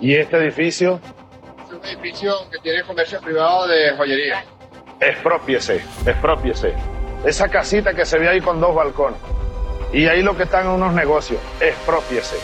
¿Y este edificio? Es un edificio que tiene comercio privado de joyería. Expropiese, expropiese. Esa casita que se ve ahí con dos balcones. Y ahí lo que están unos negocios. Expropiese.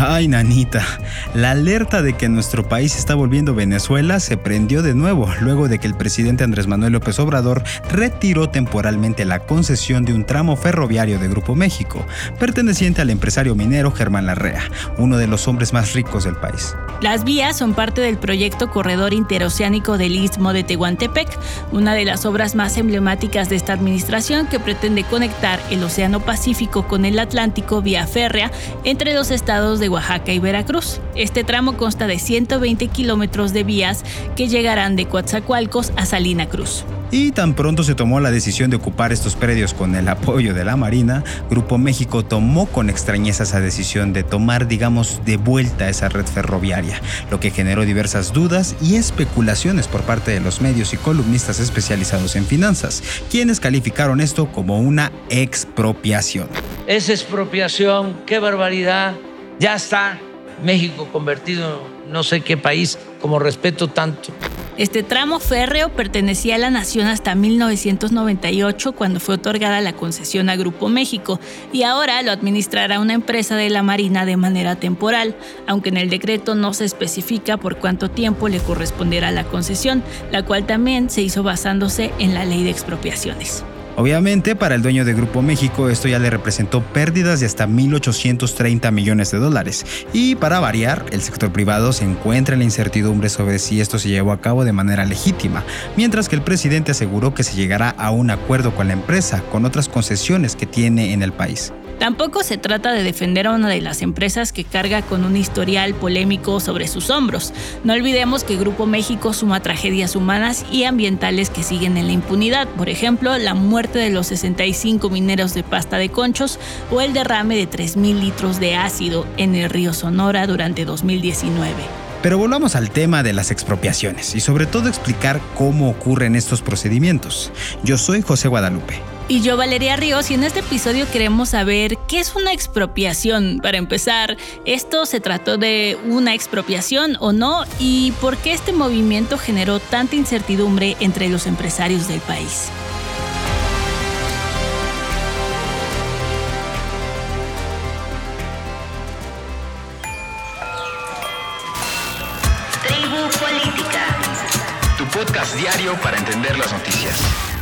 Ay, nanita, la alerta de que nuestro país está volviendo Venezuela se prendió de nuevo luego de que el presidente Andrés Manuel López Obrador retiró temporalmente la concesión de un tramo ferroviario de Grupo México, perteneciente al empresario minero Germán Larrea, uno de los hombres más ricos del país. Las vías son parte del proyecto Corredor Interoceánico del Istmo de Tehuantepec, una de las obras más emblemáticas de esta administración que pretende conectar el Océano Pacífico con el Atlántico vía férrea entre los estados de Oaxaca y Veracruz. Este tramo consta de 120 kilómetros de vías que llegarán de Coatzacoalcos a Salina Cruz. Y tan pronto se tomó la decisión de ocupar estos predios con el apoyo de la Marina, Grupo México tomó con extrañeza esa decisión de tomar, digamos, de vuelta esa red ferroviaria, lo que generó diversas dudas y especulaciones por parte de los medios y columnistas especializados en finanzas, quienes calificaron esto como una expropiación. Es expropiación, qué barbaridad. Ya está México convertido en no sé qué país, como respeto tanto. Este tramo férreo pertenecía a la nación hasta 1998 cuando fue otorgada la concesión a Grupo México y ahora lo administrará una empresa de la Marina de manera temporal, aunque en el decreto no se especifica por cuánto tiempo le corresponderá la concesión, la cual también se hizo basándose en la ley de expropiaciones. Obviamente, para el dueño de Grupo México esto ya le representó pérdidas de hasta 1.830 millones de dólares. Y para variar, el sector privado se encuentra en la incertidumbre sobre si esto se llevó a cabo de manera legítima, mientras que el presidente aseguró que se llegará a un acuerdo con la empresa, con otras concesiones que tiene en el país. Tampoco se trata de defender a una de las empresas que carga con un historial polémico sobre sus hombros. No olvidemos que Grupo México suma tragedias humanas y ambientales que siguen en la impunidad, por ejemplo, la muerte de los 65 mineros de pasta de conchos o el derrame de 3.000 litros de ácido en el río Sonora durante 2019. Pero volvamos al tema de las expropiaciones y sobre todo explicar cómo ocurren estos procedimientos. Yo soy José Guadalupe. Y yo, Valeria Ríos, y en este episodio queremos saber qué es una expropiación. Para empezar, ¿esto se trató de una expropiación o no? ¿Y por qué este movimiento generó tanta incertidumbre entre los empresarios del país? Tribu Política. Tu podcast diario para entender las noticias.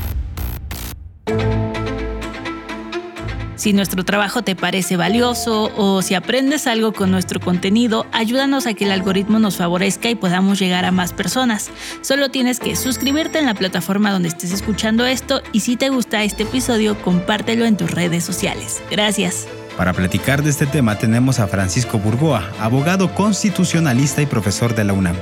Si nuestro trabajo te parece valioso o si aprendes algo con nuestro contenido, ayúdanos a que el algoritmo nos favorezca y podamos llegar a más personas. Solo tienes que suscribirte en la plataforma donde estés escuchando esto y si te gusta este episodio, compártelo en tus redes sociales. Gracias. Para platicar de este tema tenemos a Francisco Burgoa, abogado constitucionalista y profesor de la UNAM.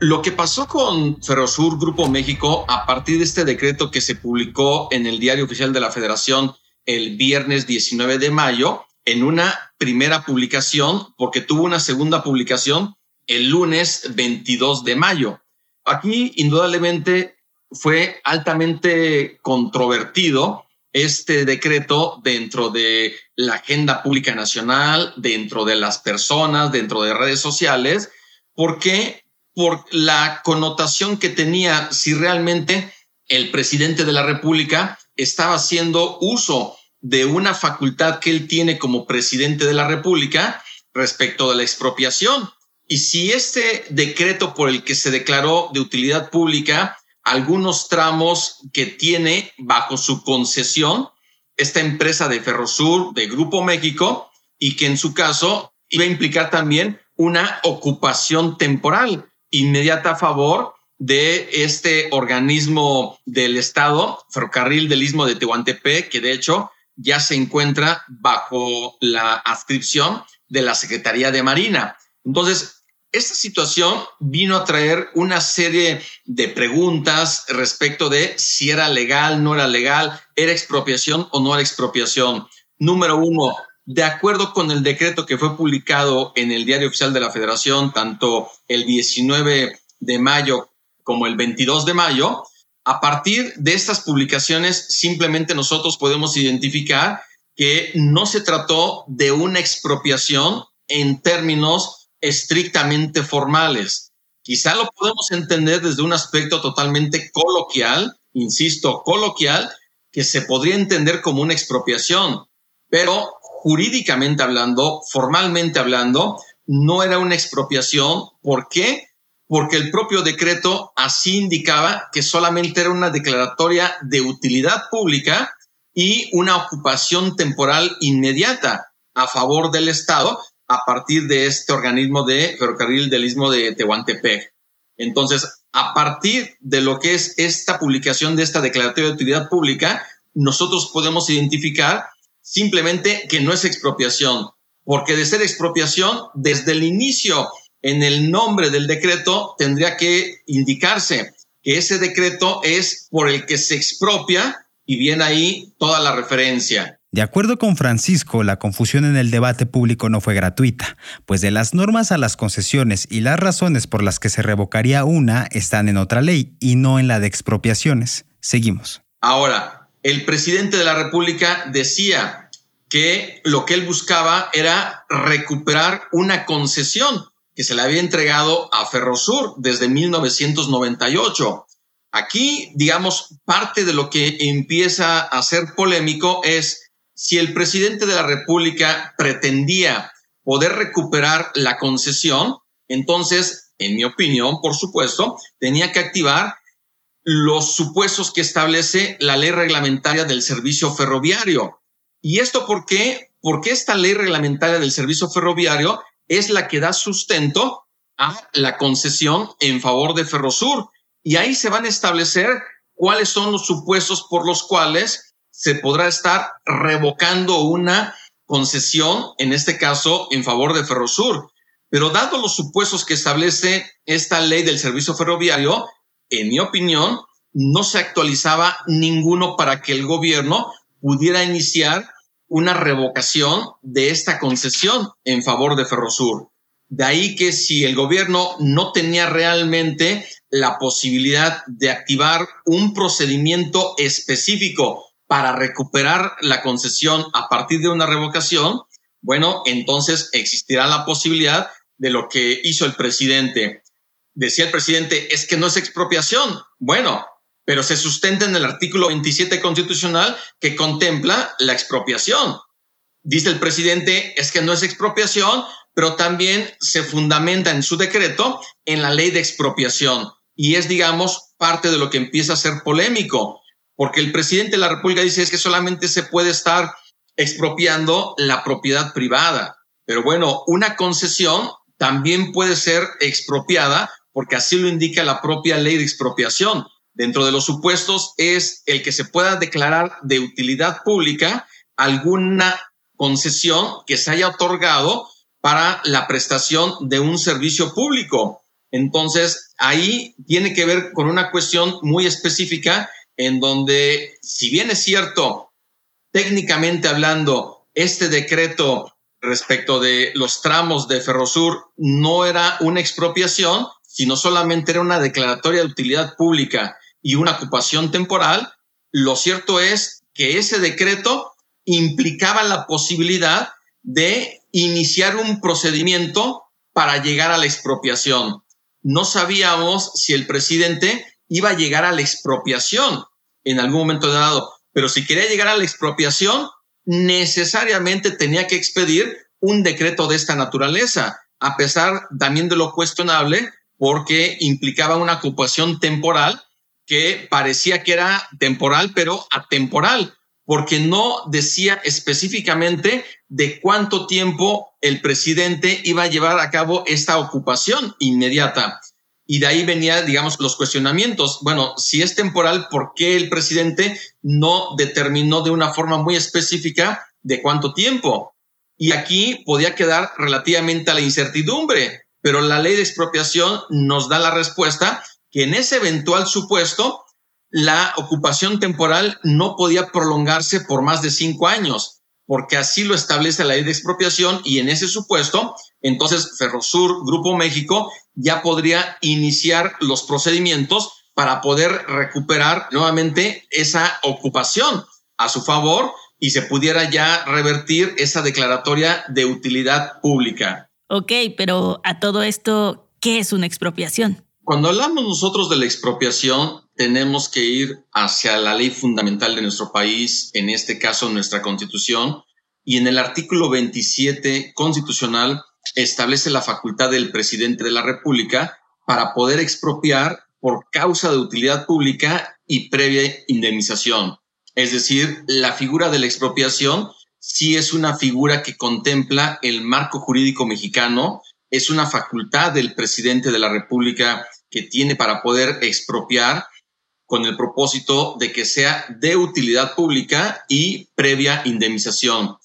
Lo que pasó con Ferrosur Grupo México a partir de este decreto que se publicó en el Diario Oficial de la Federación el viernes 19 de mayo, en una primera publicación, porque tuvo una segunda publicación el lunes 22 de mayo. Aquí, indudablemente, fue altamente controvertido este decreto dentro de la agenda pública nacional, dentro de las personas, dentro de redes sociales, porque por la connotación que tenía si realmente el presidente de la República estaba haciendo uso de una facultad que él tiene como presidente de la República respecto de la expropiación. Y si este decreto por el que se declaró de utilidad pública algunos tramos que tiene bajo su concesión esta empresa de Ferrosur de Grupo México y que en su caso iba a implicar también una ocupación temporal inmediata a favor de este organismo del Estado, Ferrocarril del Istmo de Tehuantepec, que de hecho ya se encuentra bajo la adscripción de la Secretaría de Marina. Entonces, esta situación vino a traer una serie de preguntas respecto de si era legal, no era legal, era expropiación o no era expropiación. Número uno, de acuerdo con el decreto que fue publicado en el Diario Oficial de la Federación, tanto el 19 de mayo como el 22 de mayo, a partir de estas publicaciones simplemente nosotros podemos identificar que no se trató de una expropiación en términos estrictamente formales. Quizá lo podemos entender desde un aspecto totalmente coloquial, insisto, coloquial, que se podría entender como una expropiación, pero jurídicamente hablando, formalmente hablando, no era una expropiación. ¿Por qué? Porque el propio decreto así indicaba que solamente era una declaratoria de utilidad pública y una ocupación temporal inmediata a favor del Estado a partir de este organismo de ferrocarril del Istmo de Tehuantepec. Entonces, a partir de lo que es esta publicación de esta declaratoria de utilidad pública, nosotros podemos identificar simplemente que no es expropiación, porque de ser expropiación, desde el inicio, en el nombre del decreto, tendría que indicarse que ese decreto es por el que se expropia y viene ahí toda la referencia. De acuerdo con Francisco, la confusión en el debate público no fue gratuita, pues de las normas a las concesiones y las razones por las que se revocaría una están en otra ley y no en la de expropiaciones. Seguimos. Ahora, el presidente de la República decía que lo que él buscaba era recuperar una concesión que se le había entregado a Ferrosur desde 1998. Aquí, digamos, parte de lo que empieza a ser polémico es si el presidente de la República pretendía poder recuperar la concesión, entonces, en mi opinión, por supuesto, tenía que activar los supuestos que establece la ley reglamentaria del servicio ferroviario. ¿Y esto por qué? Porque esta ley reglamentaria del servicio ferroviario es la que da sustento a la concesión en favor de Ferrosur. Y ahí se van a establecer cuáles son los supuestos por los cuales se podrá estar revocando una concesión, en este caso en favor de Ferrosur. Pero dado los supuestos que establece esta ley del servicio ferroviario, en mi opinión, no se actualizaba ninguno para que el gobierno pudiera iniciar una revocación de esta concesión en favor de Ferrosur. De ahí que si el gobierno no tenía realmente la posibilidad de activar un procedimiento específico para recuperar la concesión a partir de una revocación, bueno, entonces existirá la posibilidad de lo que hizo el presidente. Decía el presidente, es que no es expropiación. Bueno, pero se sustenta en el artículo 27 constitucional que contempla la expropiación. Dice el presidente, es que no es expropiación, pero también se fundamenta en su decreto en la ley de expropiación. Y es, digamos, parte de lo que empieza a ser polémico porque el presidente de la República dice es que solamente se puede estar expropiando la propiedad privada. Pero bueno, una concesión también puede ser expropiada porque así lo indica la propia ley de expropiación. Dentro de los supuestos es el que se pueda declarar de utilidad pública alguna concesión que se haya otorgado para la prestación de un servicio público. Entonces, ahí tiene que ver con una cuestión muy específica en donde, si bien es cierto, técnicamente hablando, este decreto respecto de los tramos de Ferrosur no era una expropiación, sino solamente era una declaratoria de utilidad pública y una ocupación temporal, lo cierto es que ese decreto implicaba la posibilidad de iniciar un procedimiento para llegar a la expropiación. No sabíamos si el presidente iba a llegar a la expropiación en algún momento dado. Pero si quería llegar a la expropiación, necesariamente tenía que expedir un decreto de esta naturaleza, a pesar también de lo cuestionable, porque implicaba una ocupación temporal que parecía que era temporal, pero atemporal, porque no decía específicamente de cuánto tiempo el presidente iba a llevar a cabo esta ocupación inmediata. Y de ahí venía, digamos, los cuestionamientos. Bueno, si es temporal, ¿por qué el presidente no determinó de una forma muy específica de cuánto tiempo? Y aquí podía quedar relativamente a la incertidumbre, pero la ley de expropiación nos da la respuesta que en ese eventual supuesto, la ocupación temporal no podía prolongarse por más de cinco años, porque así lo establece la ley de expropiación y en ese supuesto, entonces Ferrosur, Grupo México, ya podría iniciar los procedimientos para poder recuperar nuevamente esa ocupación a su favor y se pudiera ya revertir esa declaratoria de utilidad pública. Ok, pero a todo esto, ¿qué es una expropiación? Cuando hablamos nosotros de la expropiación, tenemos que ir hacia la ley fundamental de nuestro país, en este caso nuestra constitución, y en el artículo 27 constitucional establece la facultad del presidente de la República para poder expropiar por causa de utilidad pública y previa indemnización. Es decir, la figura de la expropiación sí es una figura que contempla el marco jurídico mexicano, es una facultad del presidente de la República que tiene para poder expropiar con el propósito de que sea de utilidad pública y previa indemnización.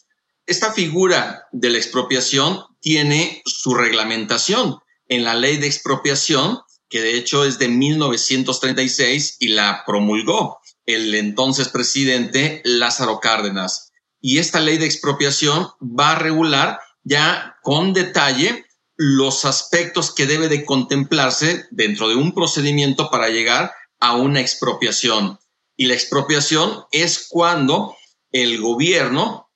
Esta figura de la expropiación tiene su reglamentación en la ley de expropiación, que de hecho es de 1936 y la promulgó el entonces presidente Lázaro Cárdenas. Y esta ley de expropiación va a regular ya con detalle los aspectos que debe de contemplarse dentro de un procedimiento para llegar a una expropiación. Y la expropiación es cuando el gobierno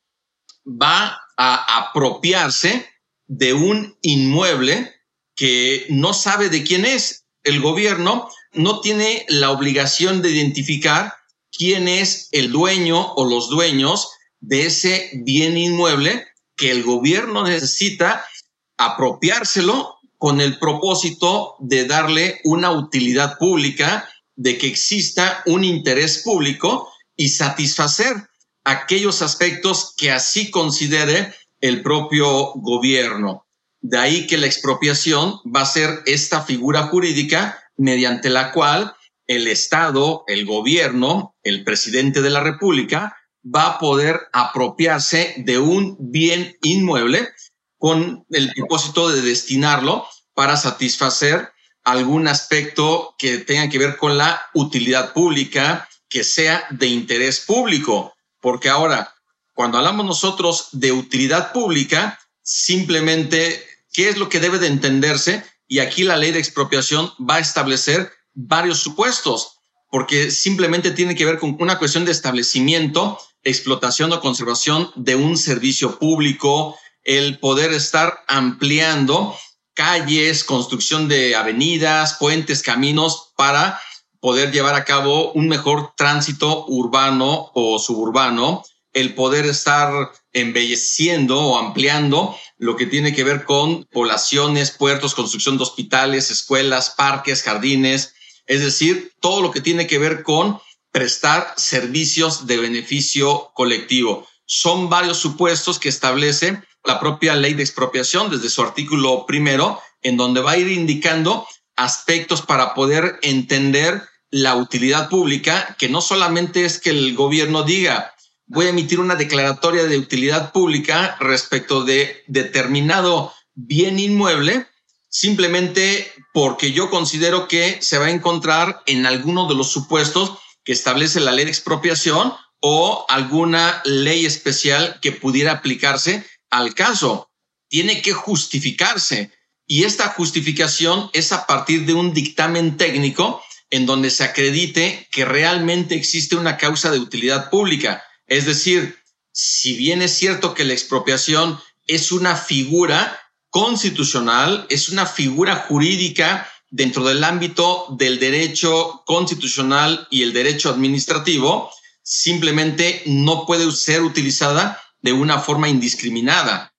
va a apropiarse de un inmueble que no sabe de quién es. El gobierno no tiene la obligación de identificar quién es el dueño o los dueños de ese bien inmueble que el gobierno necesita apropiárselo con el propósito de darle una utilidad pública, de que exista un interés público y satisfacer aquellos aspectos que así considere el propio gobierno. De ahí que la expropiación va a ser esta figura jurídica mediante la cual el Estado, el gobierno, el presidente de la República va a poder apropiarse de un bien inmueble con el propósito de destinarlo para satisfacer algún aspecto que tenga que ver con la utilidad pública, que sea de interés público. Porque ahora, cuando hablamos nosotros de utilidad pública, simplemente, ¿qué es lo que debe de entenderse? Y aquí la ley de expropiación va a establecer varios supuestos, porque simplemente tiene que ver con una cuestión de establecimiento, explotación o conservación de un servicio público, el poder estar ampliando calles, construcción de avenidas, puentes, caminos para poder llevar a cabo un mejor tránsito urbano o suburbano, el poder estar embelleciendo o ampliando lo que tiene que ver con poblaciones, puertos, construcción de hospitales, escuelas, parques, jardines, es decir, todo lo que tiene que ver con prestar servicios de beneficio colectivo. Son varios supuestos que establece la propia ley de expropiación desde su artículo primero, en donde va a ir indicando aspectos para poder entender la utilidad pública, que no solamente es que el gobierno diga, voy a emitir una declaratoria de utilidad pública respecto de determinado bien inmueble, simplemente porque yo considero que se va a encontrar en alguno de los supuestos que establece la ley de expropiación o alguna ley especial que pudiera aplicarse al caso. Tiene que justificarse y esta justificación es a partir de un dictamen técnico en donde se acredite que realmente existe una causa de utilidad pública. Es decir, si bien es cierto que la expropiación es una figura constitucional, es una figura jurídica dentro del ámbito del derecho constitucional y el derecho administrativo, simplemente no puede ser utilizada de una forma indiscriminada.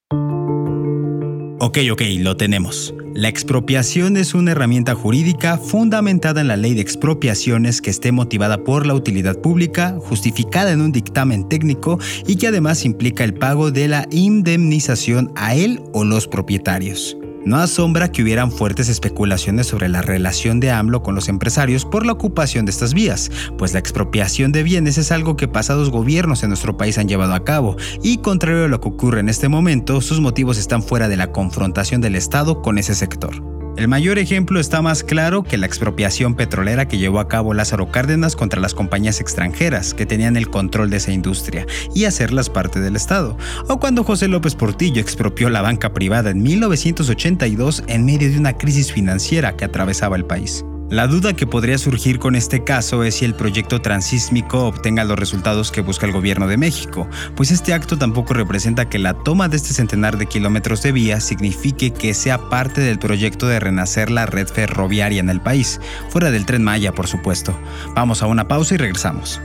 Ok, ok, lo tenemos. La expropiación es una herramienta jurídica fundamentada en la ley de expropiaciones que esté motivada por la utilidad pública, justificada en un dictamen técnico y que además implica el pago de la indemnización a él o los propietarios. No asombra que hubieran fuertes especulaciones sobre la relación de AMLO con los empresarios por la ocupación de estas vías, pues la expropiación de bienes es algo que pasados gobiernos en nuestro país han llevado a cabo, y contrario a lo que ocurre en este momento, sus motivos están fuera de la confrontación del Estado con ese sector. El mayor ejemplo está más claro que la expropiación petrolera que llevó a cabo Lázaro Cárdenas contra las compañías extranjeras que tenían el control de esa industria y hacerlas parte del Estado, o cuando José López Portillo expropió la banca privada en 1982 en medio de una crisis financiera que atravesaba el país. La duda que podría surgir con este caso es si el proyecto transísmico obtenga los resultados que busca el gobierno de México, pues este acto tampoco representa que la toma de este centenar de kilómetros de vía signifique que sea parte del proyecto de renacer la red ferroviaria en el país, fuera del tren Maya, por supuesto. Vamos a una pausa y regresamos.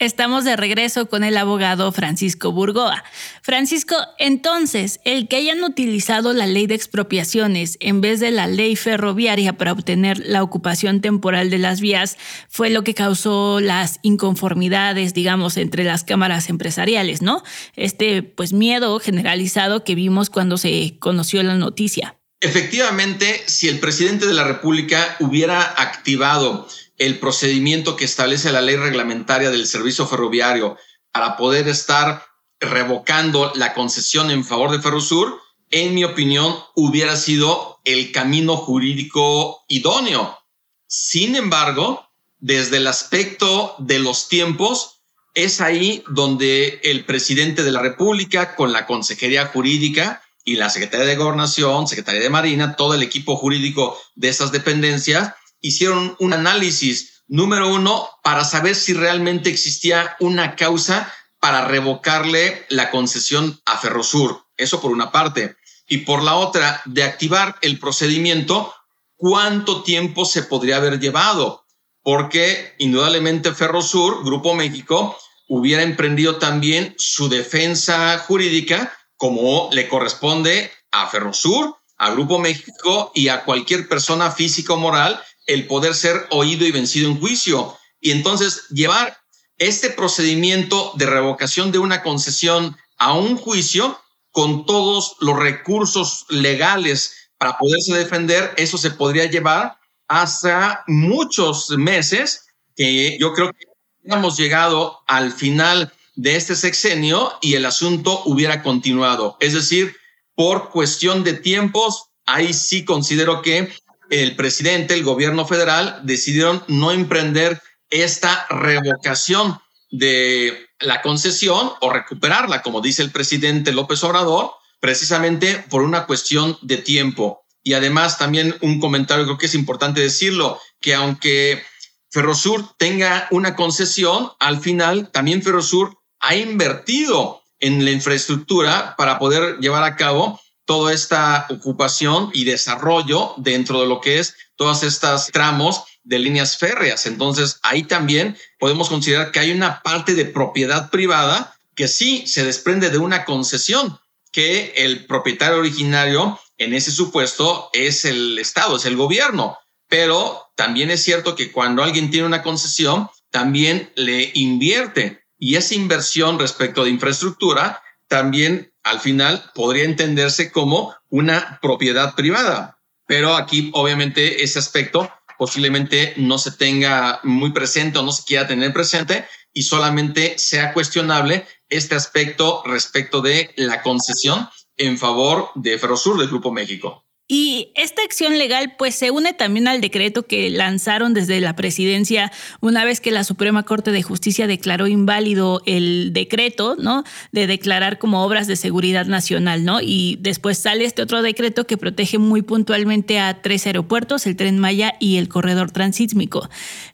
Estamos de regreso con el abogado Francisco Burgoa. Francisco, entonces, el que hayan utilizado la ley de expropiaciones en vez de la ley ferroviaria para obtener la ocupación temporal de las vías fue lo que causó las inconformidades, digamos, entre las cámaras empresariales, ¿no? Este, pues, miedo generalizado que vimos cuando se conoció la noticia. Efectivamente, si el presidente de la República hubiera activado el procedimiento que establece la ley reglamentaria del servicio ferroviario para poder estar revocando la concesión en favor de Ferrosur, en mi opinión, hubiera sido el camino jurídico idóneo. Sin embargo, desde el aspecto de los tiempos, es ahí donde el presidente de la República, con la Consejería Jurídica y la Secretaría de Gobernación, Secretaría de Marina, todo el equipo jurídico de esas dependencias, hicieron un análisis, número uno, para saber si realmente existía una causa para revocarle la concesión a Ferrosur. Eso por una parte. Y por la otra, de activar el procedimiento, ¿cuánto tiempo se podría haber llevado? Porque indudablemente Ferrosur, Grupo México, hubiera emprendido también su defensa jurídica como le corresponde a Ferrosur, a Grupo México y a cualquier persona física o moral el poder ser oído y vencido en juicio. Y entonces llevar este procedimiento de revocación de una concesión a un juicio con todos los recursos legales para poderse defender, eso se podría llevar hasta muchos meses, que yo creo que hemos llegado al final de este sexenio y el asunto hubiera continuado. Es decir, por cuestión de tiempos, ahí sí considero que el presidente, el gobierno federal, decidieron no emprender esta revocación de la concesión o recuperarla, como dice el presidente López Obrador, precisamente por una cuestión de tiempo. Y además también un comentario, creo que es importante decirlo, que aunque Ferrosur tenga una concesión, al final también Ferrosur ha invertido en la infraestructura para poder llevar a cabo toda esta ocupación y desarrollo dentro de lo que es todas estas tramos de líneas férreas. Entonces, ahí también podemos considerar que hay una parte de propiedad privada que sí se desprende de una concesión, que el propietario originario en ese supuesto es el Estado, es el gobierno. Pero también es cierto que cuando alguien tiene una concesión, también le invierte y esa inversión respecto de infraestructura también al final podría entenderse como una propiedad privada. Pero aquí obviamente ese aspecto posiblemente no se tenga muy presente o no se quiera tener presente y solamente sea cuestionable este aspecto respecto de la concesión en favor de Ferrosur del Grupo México. Y esta acción legal pues se une también al decreto que lanzaron desde la presidencia una vez que la Suprema Corte de Justicia declaró inválido el decreto, ¿no? De declarar como obras de seguridad nacional, ¿no? Y después sale este otro decreto que protege muy puntualmente a tres aeropuertos, el Tren Maya y el corredor transísmico.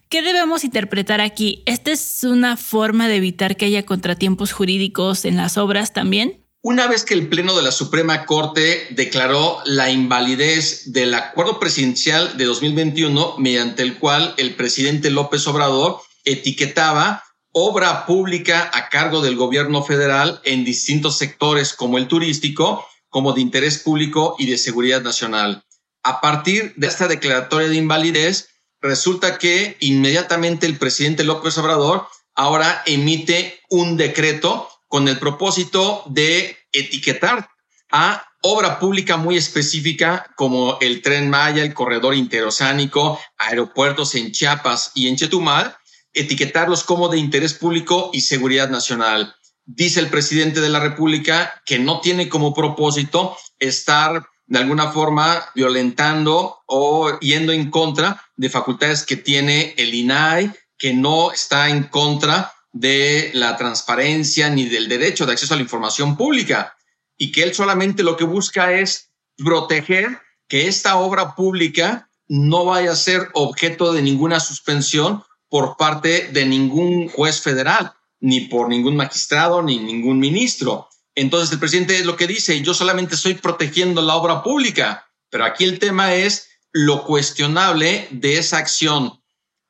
¿Qué debemos interpretar aquí? ¿Esta es una forma de evitar que haya contratiempos jurídicos en las obras también? Una vez que el Pleno de la Suprema Corte declaró la invalidez del acuerdo presidencial de 2021, mediante el cual el presidente López Obrador etiquetaba obra pública a cargo del gobierno federal en distintos sectores como el turístico, como de interés público y de seguridad nacional. A partir de esta declaratoria de invalidez, resulta que inmediatamente el presidente López Obrador ahora emite un decreto con el propósito de etiquetar a obra pública muy específica como el tren Maya, el corredor interoceánico, aeropuertos en Chiapas y en Chetumal, etiquetarlos como de interés público y seguridad nacional. Dice el presidente de la República que no tiene como propósito estar de alguna forma violentando o yendo en contra de facultades que tiene el INAI, que no está en contra de la transparencia ni del derecho de acceso a la información pública y que él solamente lo que busca es proteger que esta obra pública no vaya a ser objeto de ninguna suspensión por parte de ningún juez federal, ni por ningún magistrado, ni ningún ministro. Entonces el presidente es lo que dice, yo solamente estoy protegiendo la obra pública, pero aquí el tema es lo cuestionable de esa acción,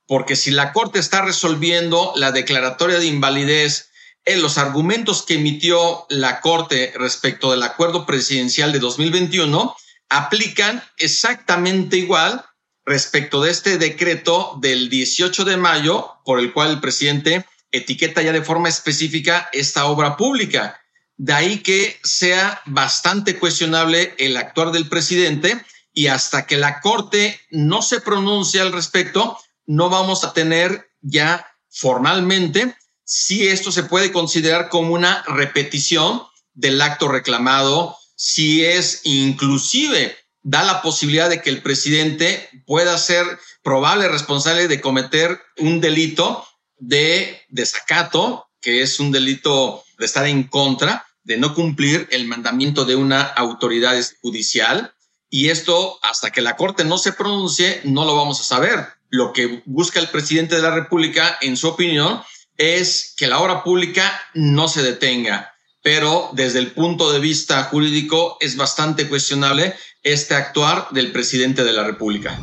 porque si la Corte está resolviendo la declaratoria de invalidez en los argumentos que emitió la Corte respecto del acuerdo presidencial de 2021, aplican exactamente igual respecto de este decreto del 18 de mayo, por el cual el presidente etiqueta ya de forma específica esta obra pública. De ahí que sea bastante cuestionable el actuar del presidente y hasta que la Corte no se pronuncie al respecto, no vamos a tener ya formalmente si esto se puede considerar como una repetición del acto reclamado, si es inclusive da la posibilidad de que el presidente pueda ser probable responsable de cometer un delito de desacato, que es un delito de estar en contra, de no cumplir el mandamiento de una autoridad judicial. Y esto, hasta que la Corte no se pronuncie, no lo vamos a saber. Lo que busca el presidente de la República, en su opinión, es que la obra pública no se detenga. Pero desde el punto de vista jurídico es bastante cuestionable este actuar del presidente de la República.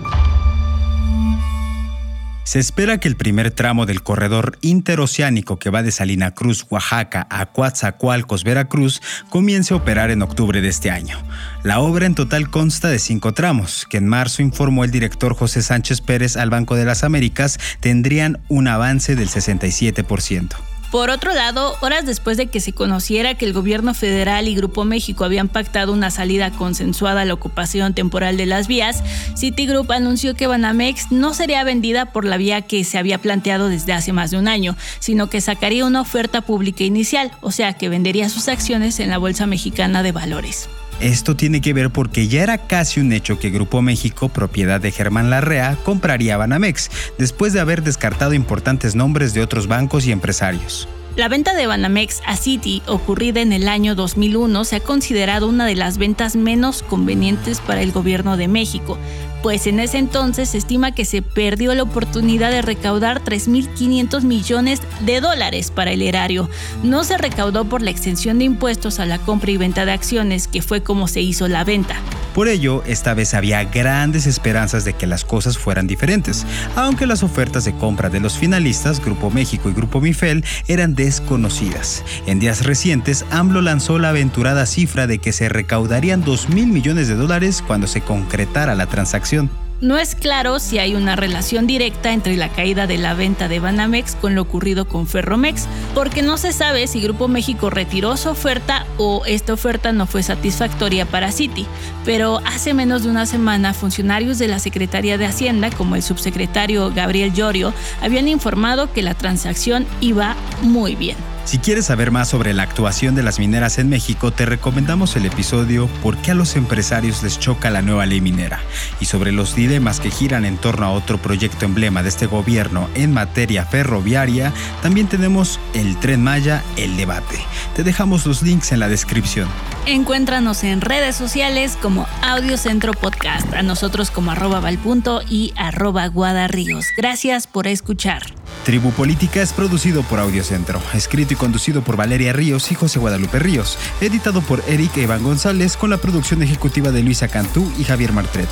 Se espera que el primer tramo del corredor interoceánico que va de Salina Cruz, Oaxaca, a Coatzacoalcos, Veracruz, comience a operar en octubre de este año. La obra en total consta de cinco tramos, que en marzo informó el director José Sánchez Pérez al Banco de las Américas tendrían un avance del 67%. Por otro lado, horas después de que se conociera que el gobierno federal y Grupo México habían pactado una salida consensuada a la ocupación temporal de las vías, Citigroup anunció que Banamex no sería vendida por la vía que se había planteado desde hace más de un año, sino que sacaría una oferta pública inicial, o sea que vendería sus acciones en la Bolsa Mexicana de Valores. Esto tiene que ver porque ya era casi un hecho que Grupo México, propiedad de Germán Larrea, compraría Banamex, después de haber descartado importantes nombres de otros bancos y empresarios. La venta de Banamex a Citi, ocurrida en el año 2001, se ha considerado una de las ventas menos convenientes para el gobierno de México, pues en ese entonces se estima que se perdió la oportunidad de recaudar 3.500 millones de dólares para el erario. No se recaudó por la extensión de impuestos a la compra y venta de acciones, que fue como se hizo la venta. Por ello, esta vez había grandes esperanzas de que las cosas fueran diferentes, aunque las ofertas de compra de los finalistas, Grupo México y Grupo Mifel, eran desconocidas. En días recientes, AMLO lanzó la aventurada cifra de que se recaudarían 2 mil millones de dólares cuando se concretara la transacción. No es claro si hay una relación directa entre la caída de la venta de Banamex con lo ocurrido con Ferromex, porque no se sabe si Grupo México retiró su oferta o esta oferta no fue satisfactoria para Citi. Pero hace menos de una semana, funcionarios de la Secretaría de Hacienda, como el subsecretario Gabriel Llorio, habían informado que la transacción iba muy bien. Si quieres saber más sobre la actuación de las mineras en México, te recomendamos el episodio ¿Por qué a los empresarios les choca la nueva ley minera? y sobre los dilemas que giran en torno a otro proyecto emblema de este gobierno en materia ferroviaria, también tenemos el tren Maya, el debate. Te dejamos los links en la descripción. Encuéntranos en redes sociales como Audio Centro Podcast, a nosotros como arroba valpunto y arroba guadarríos. Gracias por escuchar. Tribu Política es producido por Audiocentro, escrito y conducido por Valeria Ríos y José Guadalupe Ríos, editado por Eric Evan González con la producción ejecutiva de Luisa Cantú y Javier Martret.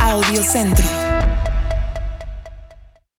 Audiocentro.